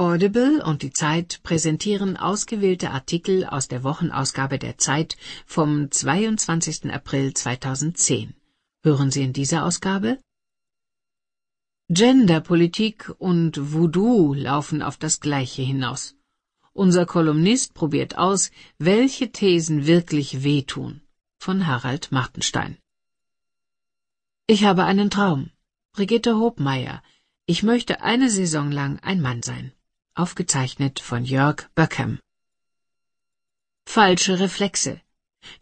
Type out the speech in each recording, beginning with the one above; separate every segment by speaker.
Speaker 1: Audible und die Zeit präsentieren ausgewählte Artikel aus der Wochenausgabe der Zeit vom 22. April 2010. Hören Sie in dieser Ausgabe? Genderpolitik und Voodoo laufen auf das Gleiche hinaus. Unser Kolumnist probiert aus, welche Thesen wirklich wehtun. Von Harald Martenstein. Ich habe einen Traum. Brigitte Hobmeier. Ich möchte eine Saison lang ein Mann sein. Aufgezeichnet von Jörg Böckham. Falsche Reflexe.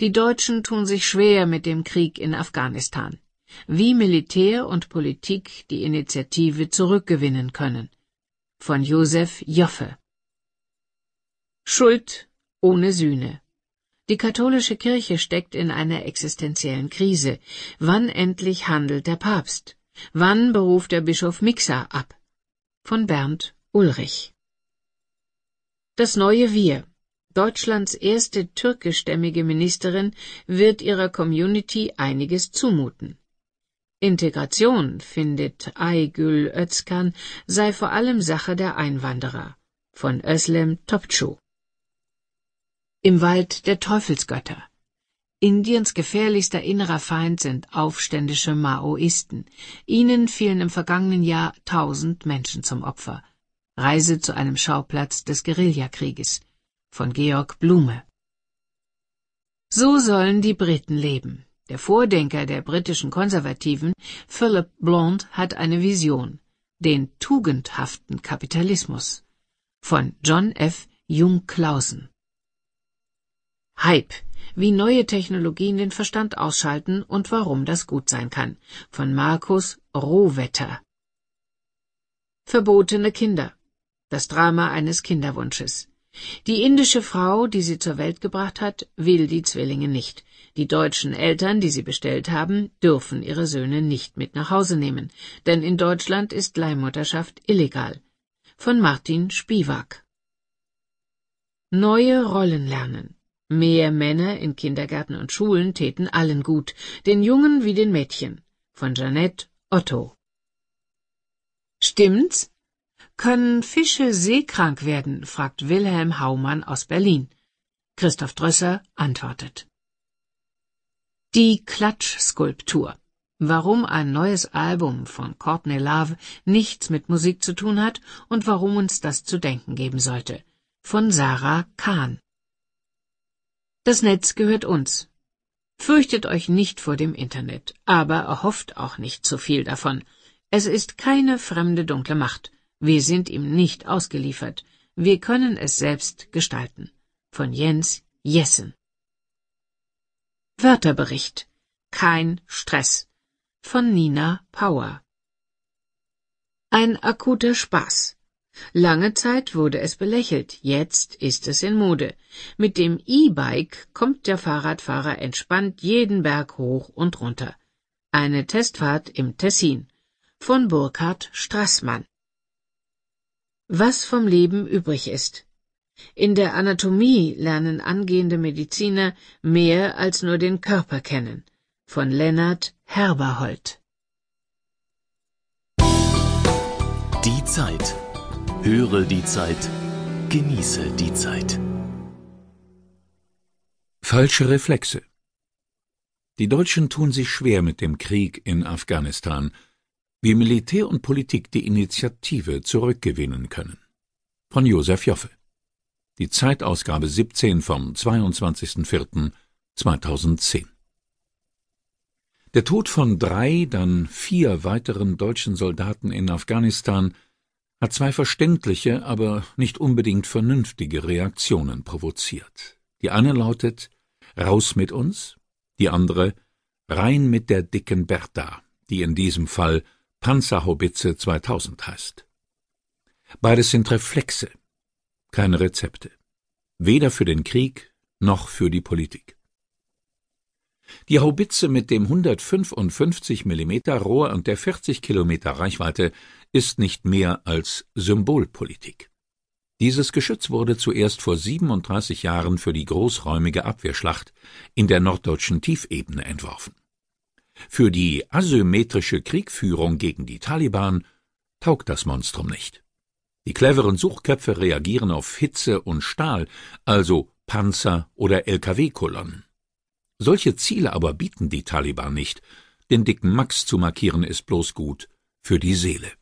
Speaker 1: Die Deutschen tun sich schwer mit dem Krieg in Afghanistan. Wie Militär und Politik die Initiative zurückgewinnen können. Von Josef Joffe. Schuld ohne Sühne. Die katholische Kirche steckt in einer existenziellen Krise. Wann endlich handelt der Papst? Wann beruft der Bischof Mixer ab? Von Bernd Ulrich. Das neue Wir. Deutschlands erste türkischstämmige Ministerin wird ihrer Community einiges zumuten. Integration, findet Aygül Özkan, sei vor allem Sache der Einwanderer. Von Özlem Topçu. Im Wald der Teufelsgötter. Indiens gefährlichster innerer Feind sind aufständische Maoisten. Ihnen fielen im vergangenen Jahr tausend Menschen zum Opfer. Reise zu einem Schauplatz des Guerillakrieges von Georg Blume. So sollen die Briten leben. Der Vordenker der britischen Konservativen, Philip Blond, hat eine Vision, den tugendhaften Kapitalismus. Von John F. Jung-Clausen. Hype, wie neue Technologien den Verstand ausschalten und warum das gut sein kann. Von Markus Rohwetter. Verbotene Kinder. Das Drama eines Kinderwunsches. Die indische Frau, die sie zur Welt gebracht hat, will die Zwillinge nicht. Die deutschen Eltern, die sie bestellt haben, dürfen ihre Söhne nicht mit nach Hause nehmen, denn in Deutschland ist Leihmutterschaft illegal. Von Martin Spiewak. Neue Rollen lernen. Mehr Männer in Kindergärten und Schulen täten allen gut, den Jungen wie den Mädchen. Von Jeanette Otto. Stimmt's? Können Fische seekrank werden? fragt Wilhelm Haumann aus Berlin. Christoph Drösser antwortet. Die Klatschskulptur. Warum ein neues Album von Courtney Love nichts mit Musik zu tun hat und warum uns das zu denken geben sollte. Von Sarah Kahn. Das Netz gehört uns. Fürchtet euch nicht vor dem Internet, aber erhofft auch nicht zu viel davon. Es ist keine fremde dunkle Macht. Wir sind ihm nicht ausgeliefert. Wir können es selbst gestalten. Von Jens Jessen. Wörterbericht. Kein Stress. Von Nina Power. Ein akuter Spaß. Lange Zeit wurde es belächelt, jetzt ist es in Mode. Mit dem E-Bike kommt der Fahrradfahrer entspannt jeden Berg hoch und runter. Eine Testfahrt im Tessin von Burkhard Strassmann. Was vom Leben übrig ist. In der Anatomie lernen angehende Mediziner mehr als nur den Körper kennen. Von Lennart Herberhold.
Speaker 2: Die Zeit. Höre die Zeit. Genieße die Zeit.
Speaker 3: Falsche Reflexe. Die Deutschen tun sich schwer mit dem Krieg in Afghanistan wie Militär und Politik die Initiative zurückgewinnen können. Von Josef Joffe. Die Zeitausgabe 17 vom 22.04.2010. Der Tod von drei, dann vier weiteren deutschen Soldaten in Afghanistan hat zwei verständliche, aber nicht unbedingt vernünftige Reaktionen provoziert. Die eine lautet Raus mit uns, die andere Rein mit der dicken Bertha, die in diesem Fall Panzerhaubitze 2000 heißt. Beides sind Reflexe, keine Rezepte. Weder für den Krieg noch für die Politik. Die Haubitze mit dem 155 mm Rohr und der 40 Kilometer Reichweite ist nicht mehr als Symbolpolitik. Dieses Geschütz wurde zuerst vor 37 Jahren für die großräumige Abwehrschlacht in der norddeutschen Tiefebene entworfen. Für die asymmetrische Kriegführung gegen die Taliban taugt das Monstrum nicht. Die cleveren Suchköpfe reagieren auf Hitze und Stahl, also Panzer oder LKW-Kolonnen. Solche Ziele aber bieten die Taliban nicht. Den dicken Max zu markieren ist bloß gut für die Seele.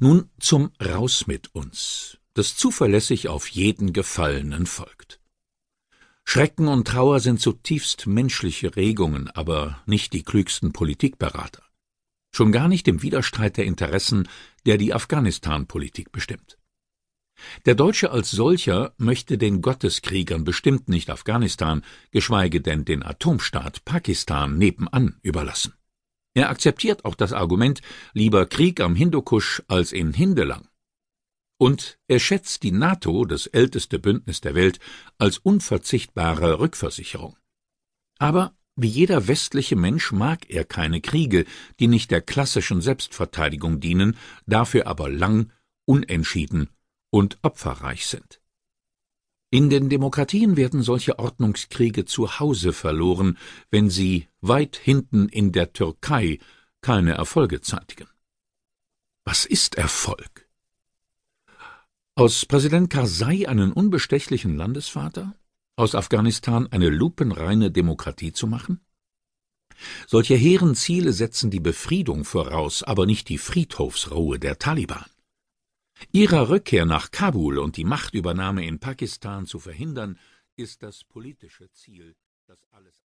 Speaker 3: Nun zum Raus mit uns, das zuverlässig auf jeden Gefallenen folgt. Schrecken und Trauer sind zutiefst menschliche Regungen, aber nicht die klügsten Politikberater. Schon gar nicht im Widerstreit der Interessen, der die Afghanistan-Politik bestimmt. Der Deutsche als solcher möchte den Gotteskriegern bestimmt nicht Afghanistan, geschweige denn den Atomstaat Pakistan nebenan überlassen. Er akzeptiert auch das Argument lieber Krieg am Hindukusch als in Hindelang. Und er schätzt die NATO, das älteste Bündnis der Welt, als unverzichtbare Rückversicherung. Aber wie jeder westliche Mensch mag er keine Kriege, die nicht der klassischen Selbstverteidigung dienen, dafür aber lang, unentschieden und opferreich sind. In den Demokratien werden solche Ordnungskriege zu Hause verloren, wenn sie weit hinten in der Türkei keine Erfolge zeitigen. Was ist Erfolg? Aus Präsident Karzai einen unbestechlichen Landesvater? Aus Afghanistan eine lupenreine Demokratie zu machen? Solche hehren Ziele setzen die Befriedung voraus, aber nicht die Friedhofsruhe der Taliban. Ihrer Rückkehr nach Kabul und die Machtübernahme in Pakistan zu verhindern, ist das politische Ziel, das alles